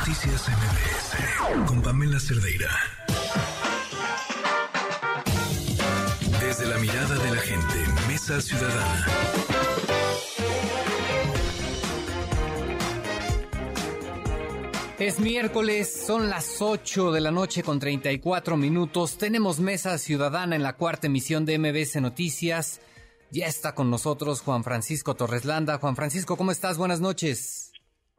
Noticias MBS con Pamela Cerdeira. Desde la mirada de la gente, Mesa Ciudadana. Es miércoles, son las 8 de la noche con 34 minutos. Tenemos Mesa Ciudadana en la cuarta emisión de MBS Noticias. Ya está con nosotros Juan Francisco Torreslanda. Juan Francisco, ¿cómo estás? Buenas noches.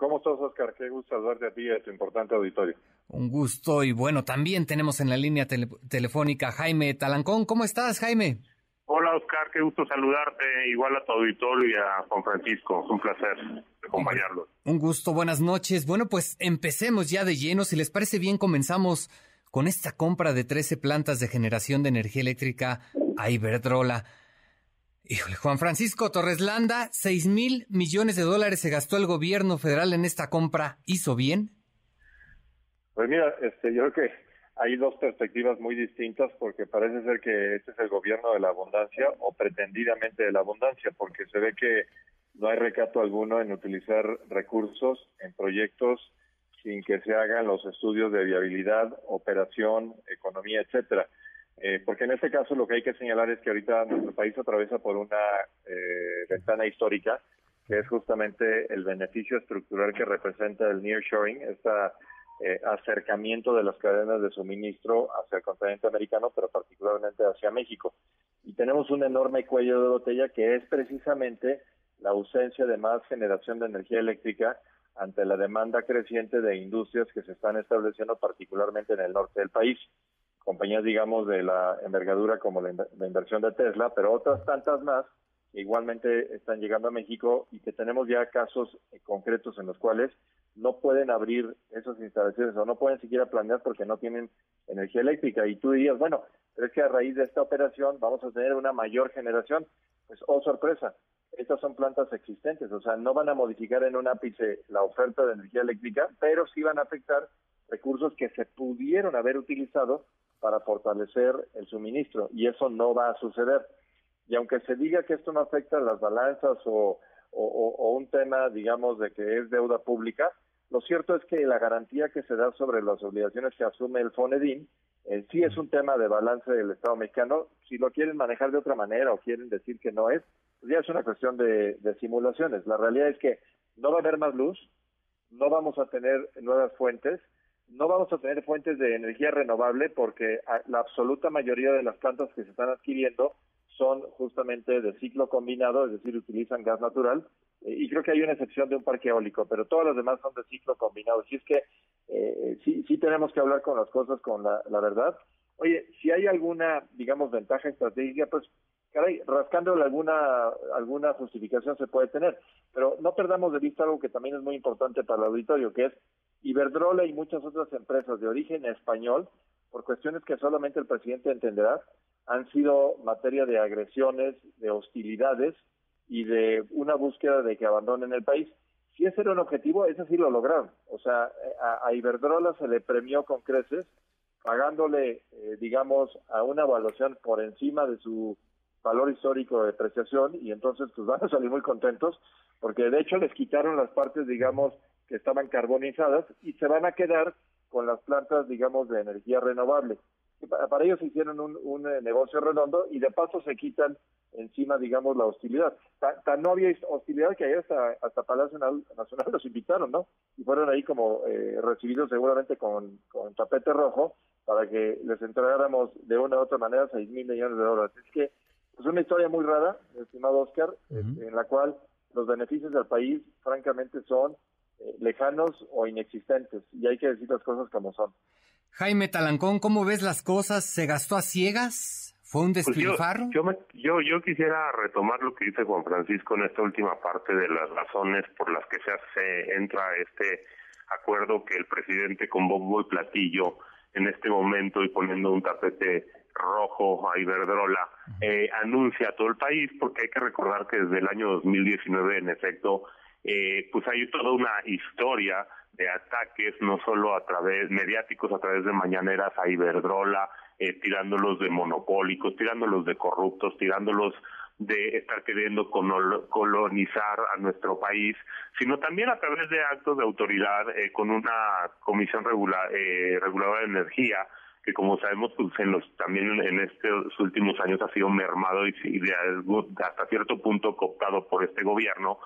¿Cómo estás, Oscar? Qué gusto saludarte a ti y a tu importante auditorio. Un gusto y bueno, también tenemos en la línea telefónica Jaime Talancón. ¿Cómo estás, Jaime? Hola, Oscar. Qué gusto saludarte. Igual a tu auditorio y a Juan Francisco. Es un placer acompañarlos. Un gusto. Buenas noches. Bueno, pues empecemos ya de lleno. Si les parece bien, comenzamos con esta compra de 13 plantas de generación de energía eléctrica a Iberdrola. Híjole, Juan Francisco Torres Landa, 6 mil millones de dólares se gastó el gobierno federal en esta compra. ¿Hizo bien? Pues mira, este, yo creo que hay dos perspectivas muy distintas porque parece ser que este es el gobierno de la abundancia o pretendidamente de la abundancia porque se ve que no hay recato alguno en utilizar recursos en proyectos sin que se hagan los estudios de viabilidad, operación, economía, etcétera. Eh, porque en este caso lo que hay que señalar es que ahorita nuestro país atraviesa por una eh, ventana histórica, que es justamente el beneficio estructural que representa el nearshoring, este acercamiento de las cadenas de suministro hacia el continente americano, pero particularmente hacia México. Y tenemos un enorme cuello de botella que es precisamente la ausencia de más generación de energía eléctrica ante la demanda creciente de industrias que se están estableciendo particularmente en el norte del país compañías, digamos, de la envergadura como la, inversión de Tesla, pero otras tantas más que igualmente están llegando a México y que tenemos ya casos eh, concretos en los cuales no pueden abrir esas instalaciones o no pueden siquiera planear porque no tienen energía eléctrica. Y tú dirías, bueno, pero es que a raíz de esta operación vamos a tener una mayor generación. Pues, oh sorpresa, estas son plantas existentes, o sea, no van a modificar en un ápice la oferta de energía eléctrica, pero sí van a afectar recursos que se pudieron haber utilizado para fortalecer el suministro y eso no va a suceder. Y aunque se diga que esto no afecta las balanzas o, un tema, digamos, de que es deuda pública, lo cierto es que la garantía que se da sobre las obligaciones que asume el FONEDIN eh, sí es un tema de balance del Estado mexicano. Si lo quieren manejar de otra manera o quieren decir que no es, pues ya es una cuestión de simulaciones. La realidad es que no va a haber más luz, no vamos a tener nuevas fuentes, no vamos a tener fuentes de energía renovable porque la absoluta mayoría de las plantas que se están adquiriendo son justamente de ciclo combinado, es decir, utilizan gas natural, eh, y creo que hay una excepción de un parque eólico, pero todas las demás son de ciclo combinado. Así es que eh, sí, tenemos que hablar con las cosas con la, la verdad. Oye, si hay alguna, digamos, ventaja estratégica, pues caray, rascándole alguna, alguna justificación se puede tener. Pero no perdamos de vista algo que también es muy importante para el auditorio, que es Iberdrola y muchas otras empresas de origen español, por cuestiones que solamente el presidente entenderá, han sido materia de agresiones, de hostilidades y de una búsqueda de que abandonen el país. Si ese era un objetivo, ese sí lo lograron. O sea, a, Iberdrola se le premió con creces, pagándole, eh, digamos, a una evaluación por encima de su valor histórico de depreciación y entonces pues van a salir muy contentos porque de hecho les quitaron las partes, digamos, que estaban carbonizadas y se van a quedar con las plantas, digamos, de energía renovable. Para ellos hicieron un, eh, negocio redondo y de paso se quitan encima, digamos, la hostilidad. Tan, no había hostilidad que ahí hasta, hasta Palacio Nacional los invitaron, ¿no? Y fueron ahí como eh, recibidos seguramente con, con tapete rojo para que les entregáramos de una u otra manera seis mil millones de dólares. Es que es una historia muy rara, estimado Oscar, en la cual los beneficios del país, francamente, son lejanos o inexistentes. Y hay que decir las cosas como son. Jaime Talancón, ¿cómo ves las cosas? ¿Se gastó a ciegas? ¿Fue un pues despilfarro? yo, yo, yo, quisiera retomar lo que dice Juan Francisco en esta última parte de las razones por las que se, hace, entra este acuerdo que el presidente con bombo y platillo en este momento y poniendo un tapete rojo a Iberdrola, eh, anuncia a todo el país, porque hay que recordar que desde el año 2019, en efecto, eh, pues hay toda una historia de ataques, no solo a través mediáticos, a través de mañaneras a Iberdrola, eh, tirándolos de monopólicos, tirándolos de corruptos, tirándolos de estar queriendo colonizar a nuestro país, sino también a través de actos de autoridad eh, con una comisión eh, reguladora de energía que como sabemos pues en los también en estos últimos años ha sido mermado y, y de, hasta cierto punto cooptado por este gobierno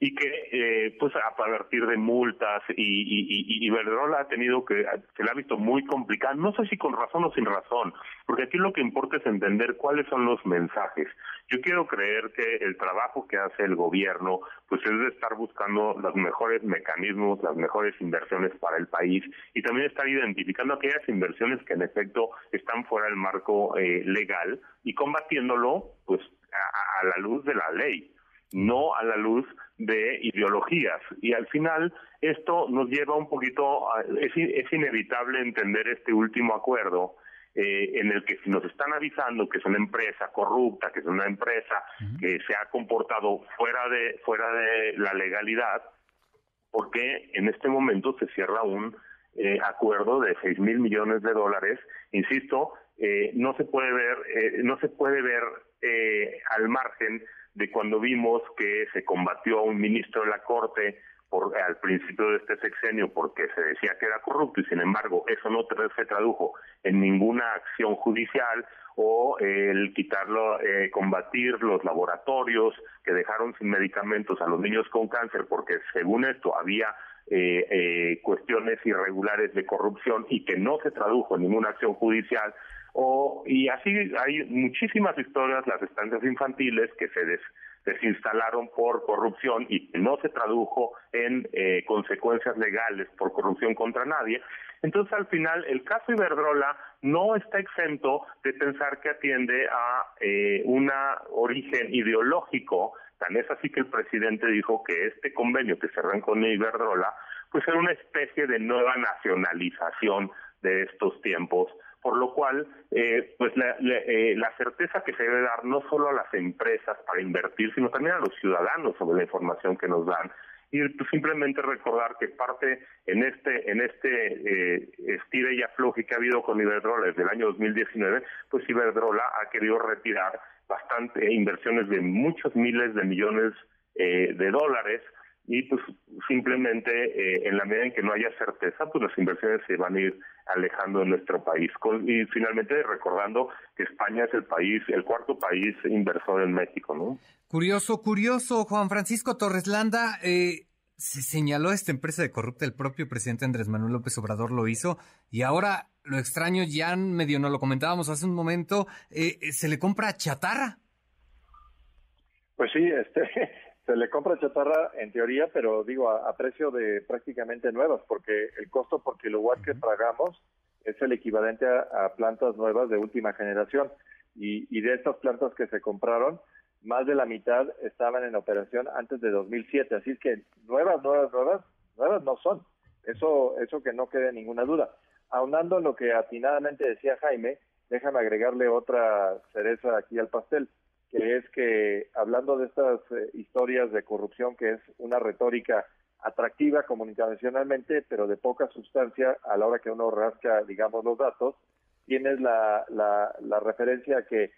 y que eh, pues a partir de multas y, y, y, Iberdrola ha tenido que se le ha visto muy complicado no sé si con razón o sin razón porque aquí lo que importa es entender cuáles son los mensajes. Yo quiero creer que el trabajo que hace el gobierno pues es de estar buscando los mejores mecanismos las mejores inversiones para el país y también estar identificando aquellas inversiones que en efecto están fuera del marco eh, legal y combatiéndolo pues a la luz de la ley no a la luz de ideologías. Y al final esto nos lleva un poquito, es, es inevitable entender este último acuerdo eh, en el que si nos están avisando que es una empresa corrupta, que es una empresa que se ha comportado fuera de fuera de la legalidad, porque en este momento se cierra un eh, acuerdo de seis mil millones de dólares, insisto, eh, no se puede ver no se puede ver al margen de cuando vimos que se combatió a un ministro de la Corte por, al principio de este sexenio porque se decía que era corrupto y sin embargo eso no se tradujo en ninguna acción judicial o el quitarlo, eh, combatir los laboratorios que dejaron sin medicamentos a los niños con cáncer porque según esto había eh, eh, cuestiones irregulares de corrupción y que no se tradujo en ninguna acción judicial o, y así hay muchísimas historias, las estancias infantiles que se desinstalaron por corrupción y no se tradujo en eh, consecuencias legales por corrupción contra nadie. Entonces, al final, el caso Iberdrola no está exento de pensar que atiende a eh, un origen ideológico. Tan es así que el presidente dijo que este convenio que cerran con Iberdrola, pues era una especie de nueva nacionalización de estos tiempos por lo cual, eh, pues eh, la, certeza que se debe dar no solo a las empresas para invertir, sino también a los ciudadanos sobre la información que nos dan. Y pues, simplemente recordar que parte en este en este eh, estira y afloje que ha habido con Iberdrola desde el año 2019, pues Iberdrola ha querido retirar bastante inversiones de muchos miles de millones eh, de dólares y pues simplemente eh, en la medida en que no haya certeza, pues las inversiones se van a ir alejando de nuestro país. y finalmente recordando que España es el país, el cuarto país inversor en México, ¿no? Curioso, curioso, Juan Francisco Torres Landa, eh, se señaló esta empresa de corrupta, el propio presidente Andrés Manuel López Obrador lo hizo, y ahora lo extraño, ya medio no lo comentábamos hace un momento, eh, se le compra chatarra. Pues sí, este, se le compra chatarra en teoría, pero digo a, precio de prácticamente nuevas, porque el costo por kilowatt que pagamos es el equivalente a, plantas nuevas de última generación. Y, y, de estas plantas que se compraron, más de la mitad estaban en operación antes de 2007. Así es que nuevas, nuevas, nuevas, nuevas no son. Eso, eso que no quede ninguna duda. Aunando lo que atinadamente decía Jaime, déjame agregarle otra cereza aquí al pastel que es que hablando de estas eh, historias de corrupción, que es una retórica atractiva comunicacionalmente, pero de poca sustancia a la hora que uno rasca, digamos, los datos, tienes la, la, referencia que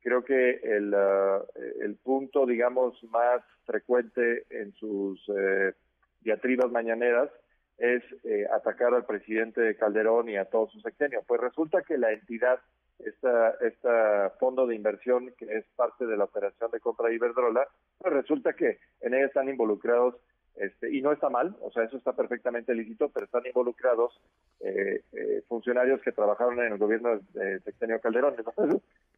creo que el, uh, el punto, digamos, más frecuente en sus eh, diatribas mañaneras es eh, atacar al presidente Calderón y a todo su sexenio. Pues resulta que la entidad esta, esta fondo de inversión que es parte de la operación de compra de Iberdrola, pues resulta que en ella están involucrados, este, y no está mal, o sea, eso está perfectamente lícito, pero están involucrados eh, eh, funcionarios que trabajaron en el gobierno de Sexenio Calderón.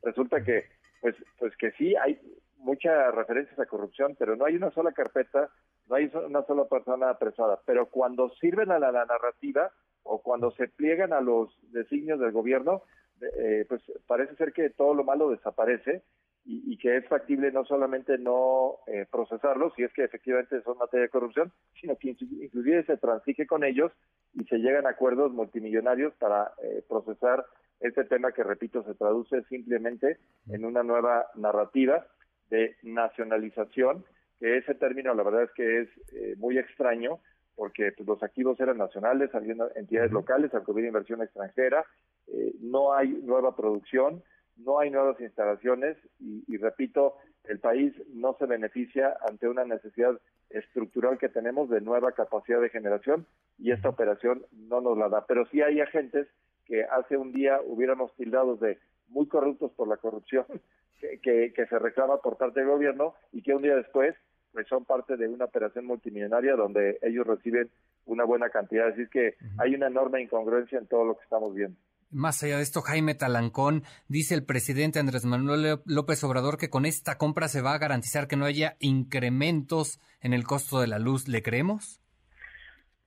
Resulta que, pues, pues que sí hay muchas referencias a corrupción, pero no hay una sola carpeta, no hay una sola persona apresada. Pero cuando sirven a la narrativa o cuando se pliegan a los designios del gobierno, eh, pues parece ser que todo lo malo desaparece y, que es factible no solamente no eh, procesarlos, si es que efectivamente son materia de corrupción, sino que inclusive se transige con ellos y se llegan a acuerdos multimillonarios para eh, procesar este tema que, repito, se traduce simplemente en una nueva narrativa de nacionalización, que ese término la verdad es que es eh, muy extraño, porque pues, los activos eran nacionales, había entidades locales, aunque inversión extranjera, eh, no hay nueva producción, no hay nuevas instalaciones y, repito, el país no se beneficia ante una necesidad estructural que tenemos de nueva capacidad de generación y esta operación no nos la da. Pero sí hay agentes que hace un día hubiéramos tildado de muy corruptos por la corrupción que, que, se reclama por parte del gobierno y que un día después pues son parte de una operación multimillonaria donde ellos reciben una buena cantidad. Así que hay una enorme incongruencia en todo lo que estamos viendo. Más allá de esto, Jaime Talancón, dice el presidente Andrés Manuel López Obrador que con esta compra se va a garantizar que no haya incrementos en el costo de la luz. ¿Le creemos?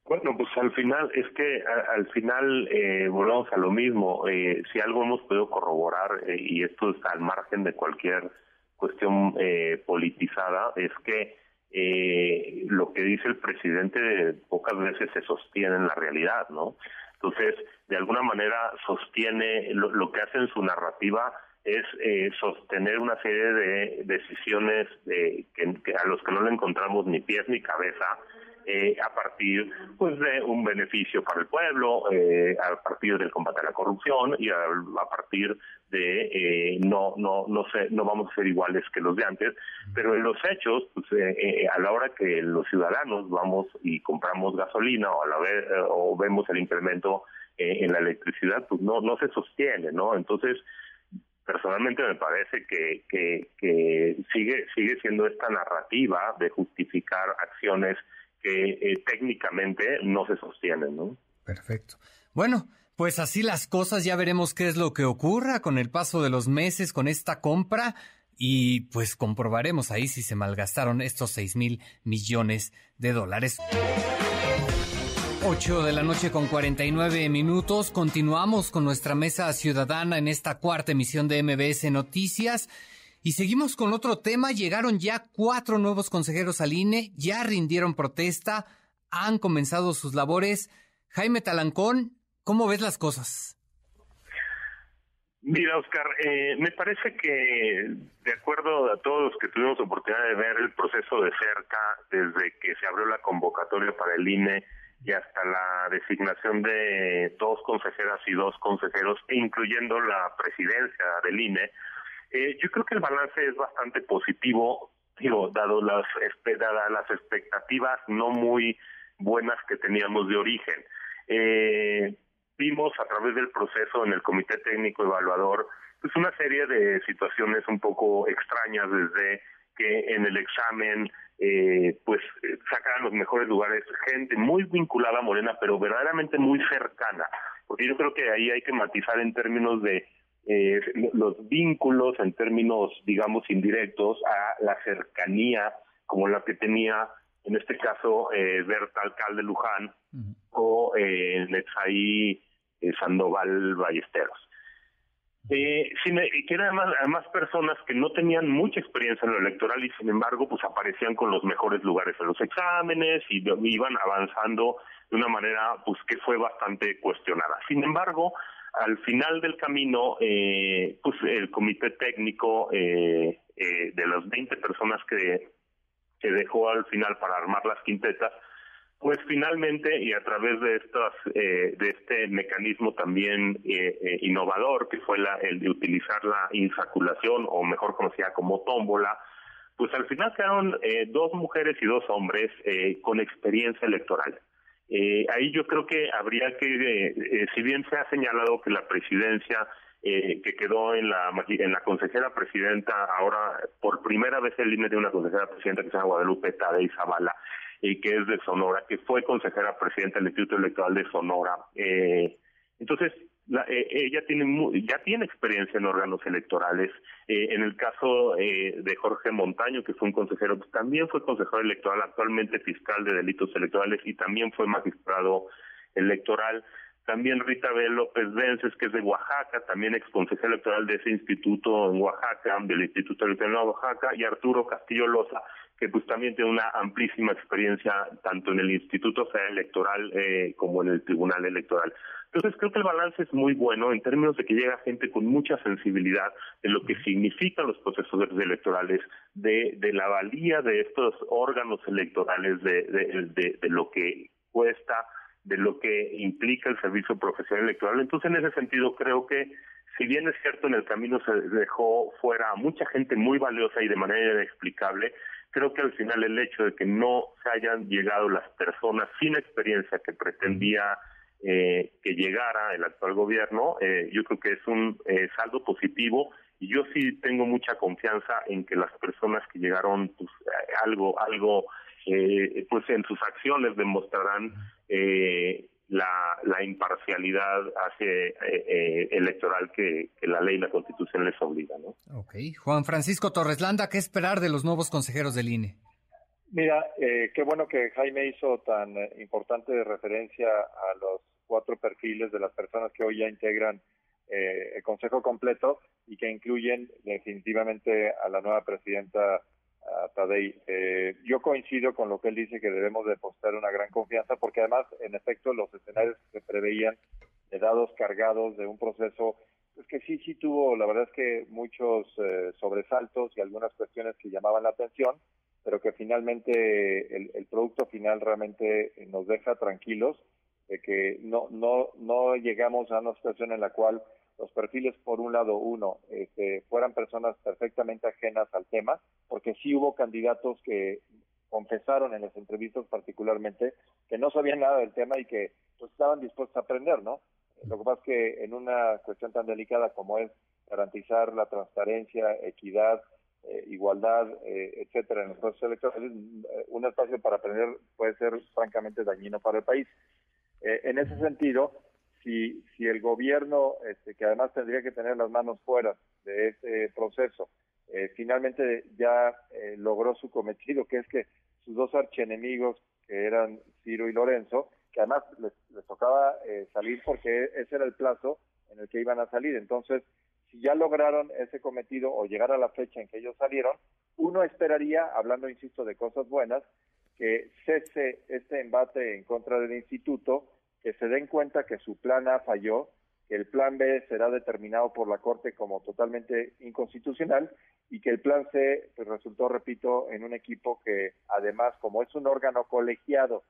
Bueno, pues al final, es que al final eh, volvemos a lo mismo. Eh, si algo hemos podido corroborar, eh, y esto está al margen de cualquier cuestión eh, politizada, es que eh, lo que dice el presidente pocas veces se sostiene en la realidad, ¿no? Entonces, de alguna manera sostiene, lo, que hace en su narrativa es eh, sostener una serie de decisiones que, a los que no le encontramos ni pies ni cabeza, eh, a partir pues de un beneficio para el pueblo, eh, a partir del combate a la corrupción y a, partir de eh, no no no sé no vamos a ser iguales que los de antes, pero en los hechos pues eh, a la hora que los ciudadanos vamos y compramos gasolina o a la vez o vemos el incremento en la electricidad pues no no se sostiene, ¿no? Entonces personalmente me parece que, que, que sigue sigue siendo esta narrativa de justificar acciones que eh, técnicamente no se sostienen, ¿no? Perfecto. Bueno, pues así las cosas, ya veremos qué es lo que ocurra con el paso de los meses con esta compra y pues comprobaremos ahí si se malgastaron estos 6 mil millones de dólares. 8 de la noche con 49 minutos. Continuamos con nuestra mesa ciudadana en esta cuarta emisión de MBS Noticias. Y seguimos con otro tema. Llegaron ya cuatro nuevos consejeros al INE, ya rindieron protesta, han comenzado sus labores. Jaime Talancón, ¿cómo ves las cosas? Mira, Oscar, eh, me parece que de acuerdo a todos los que tuvimos oportunidad de ver el proceso de cerca, desde que se abrió la convocatoria para el INE y hasta la designación de dos consejeras y dos consejeros, incluyendo la presidencia del INE, eh, yo creo que el balance es bastante positivo, digo, dado las, dadas las expectativas no muy buenas que teníamos de origen. Eh, vimos a través del proceso en el Comité Técnico Evaluador pues una serie de situaciones un poco extrañas desde que en el examen eh, pues sacaran los mejores lugares gente muy vinculada a Morena pero verdaderamente muy cercana porque yo creo que ahí hay que matizar en términos de eh, los vínculos en términos, digamos, indirectos a la cercanía como la que tenía, en este caso, eh, Berta Alcalde Luján o eh, Netzaí eh, Sandoval Ballesteros. Eh, que eran además, personas que no tenían mucha experiencia en lo electoral y sin embargo pues aparecían con los mejores lugares en los exámenes y iban avanzando de una manera pues que fue bastante cuestionada. Sin embargo, al final del camino, eh, pues el comité técnico eh, eh, de las 20 personas que, que dejó al final para armar las quintetas, pues finalmente y a través de estas eh, de este mecanismo también eh, eh, innovador que fue la, el de utilizar la insaculación o mejor conocida como tómbola pues al final quedaron eh, dos mujeres y dos hombres eh, con experiencia electoral eh, ahí yo creo que habría que, eh, eh, si bien se ha señalado que la presidencia eh, que quedó en la en la consejera presidenta, ahora por primera vez el límite de una consejera presidenta que se llama Guadalupe Tadei Zavala, y que es de Sonora, que fue consejera presidenta del Instituto Electoral de Sonora. Eh, entonces, la, eh, ella tiene ya tiene experiencia en órganos electorales. Eh, en el caso eh, de Jorge Montaño, que fue un consejero, pues, también fue consejero electoral, actualmente fiscal de delitos electorales y también fue magistrado electoral. También Rita B. López Vences, que es de Oaxaca, también ex consejero electoral de ese instituto en Oaxaca, del Instituto Electoral de Oaxaca, y Arturo Castillo Loza, que pues también tiene una amplísima experiencia tanto en el Instituto Federal Electoral eh, como en el Tribunal Electoral. Entonces creo que el balance es muy bueno en términos de que llega gente con mucha sensibilidad de lo que significan los procesos electorales, de, de la valía de estos órganos electorales, de, de, de lo que cuesta, de lo que implica el servicio profesional electoral. Entonces, en ese sentido, creo que si bien es cierto en el camino se dejó fuera mucha gente muy valiosa y de manera inexplicable, creo que al final el hecho de que no se hayan llegado las personas sin experiencia que pretendía eh, que llegara el actual gobierno, eh, yo creo que es un eh, saldo positivo y yo sí tengo mucha confianza en que las personas que llegaron, pues algo, algo, pues en sus acciones demostrarán la, la imparcialidad hace, electoral que, que, la ley y la constitución les obliga. ¿no? Ok. Juan Francisco Torres Landa, ¿qué esperar de los nuevos consejeros del INE? Mira, eh, qué bueno que Jaime hizo tan importante referencia a los cuatro perfiles de las personas que hoy ya integran eh, el Consejo completo y que incluyen definitivamente a la nueva presidenta Tadei. Eh, yo coincido con lo que él dice que debemos depositar una gran confianza porque además, en efecto, los escenarios que se preveían de dados cargados de un proceso pues que sí, sí tuvo, la verdad es que muchos eh, sobresaltos y algunas cuestiones que llamaban la atención, pero que finalmente el, el producto final realmente nos deja tranquilos de que no, no, no llegamos a una situación en la cual los perfiles, por un lado, uno, este, fueran personas perfectamente ajenas al tema, porque sí hubo candidatos que confesaron en las entrevistas particularmente que no sabían nada del tema y que pues, estaban dispuestos a aprender, ¿no? Lo que pasa es que en una cuestión tan delicada como es garantizar la transparencia, equidad, eh, igualdad, eh, etcétera, en los procesos electorales, un espacio para aprender puede ser francamente dañino para el país. Eh, en ese sentido, si, si el gobierno, este, que además tendría que tener las manos fuera de ese proceso, eh, finalmente ya eh, logró su cometido, que es que sus dos archienemigos, que eran Ciro y Lorenzo, que además les, tocaba salir porque ese era el plazo en el que iban a salir. Entonces, si ya lograron ese cometido o llegar a la fecha en que ellos salieron, uno esperaría, hablando, insisto, de cosas buenas, que cese este embate en contra del instituto, que se den cuenta que su plan A falló, que el plan B será determinado por la Corte como totalmente inconstitucional y que el plan C pues, resultó, repito, en un equipo que además, como es un órgano colegiado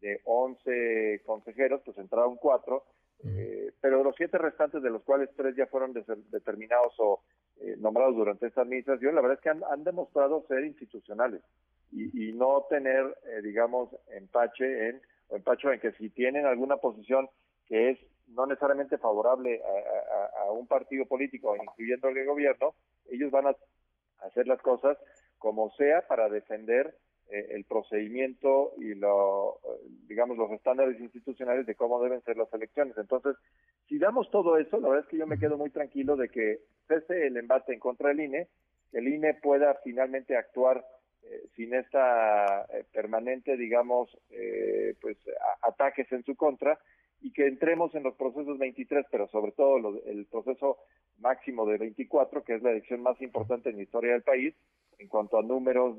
de 11 consejeros, pues entraron cuatro, eh, pero los siete restantes, de los cuales tres ya fueron determinados o eh, nombrados durante esta administración, la verdad es que han, han demostrado ser institucionales y, no tener, eh, digamos, empache en, o empacho en que si tienen alguna posición que es no necesariamente favorable a, un partido político, incluyendo el gobierno, ellos van a hacer las cosas como sea para defender eh, el procedimiento y lo, digamos los estándares institucionales de cómo deben ser las elecciones. Entonces, si damos todo eso, la verdad es que yo me quedo muy tranquilo de que cese el embate en contra del INE, el INE pueda finalmente actuar eh, sin esta eh, permanente, digamos, eh, pues ataques en su contra y que entremos en los procesos 23, pero sobre todo el proceso máximo de 24, que es la elección más importante en la historia del país en cuanto a números,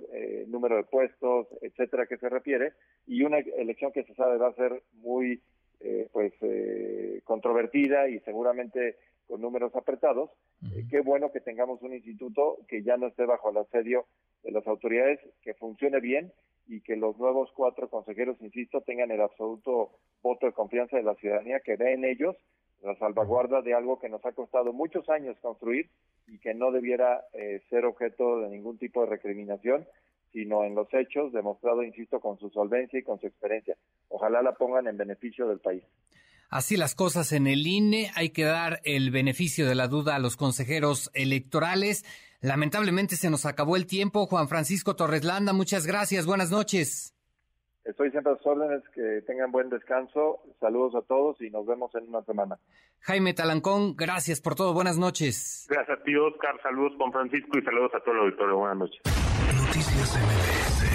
número de puestos, etcétera, que se refiere, y una elección que se sabe va a ser muy, pues, controvertida y seguramente con números apretados. qué bueno que tengamos un instituto que ya no esté bajo el asedio de las autoridades que funcione bien y que los nuevos cuatro consejeros, insisto, tengan el absoluto voto de confianza de la ciudadanía, que ve en ellos la salvaguarda de algo que nos ha costado muchos años construir y que no debiera eh, ser objeto de ningún tipo de recriminación, sino en los hechos, demostrado, insisto, con su solvencia y con su experiencia. Ojalá la pongan en beneficio del país. Así las cosas en el INE, hay que dar el beneficio de la duda a los consejeros electorales. Lamentablemente se nos acabó el tiempo. Juan Francisco Torres Landa, muchas gracias. Buenas noches. Estoy siempre a sus órdenes, que tengan buen descanso. Saludos a todos y nos vemos en una semana. Jaime Talancón, gracias por todo. Buenas noches. Gracias a ti, Oscar. Saludos, Juan Francisco, y saludos a todo el auditorio. Buenas noches. Noticias MBS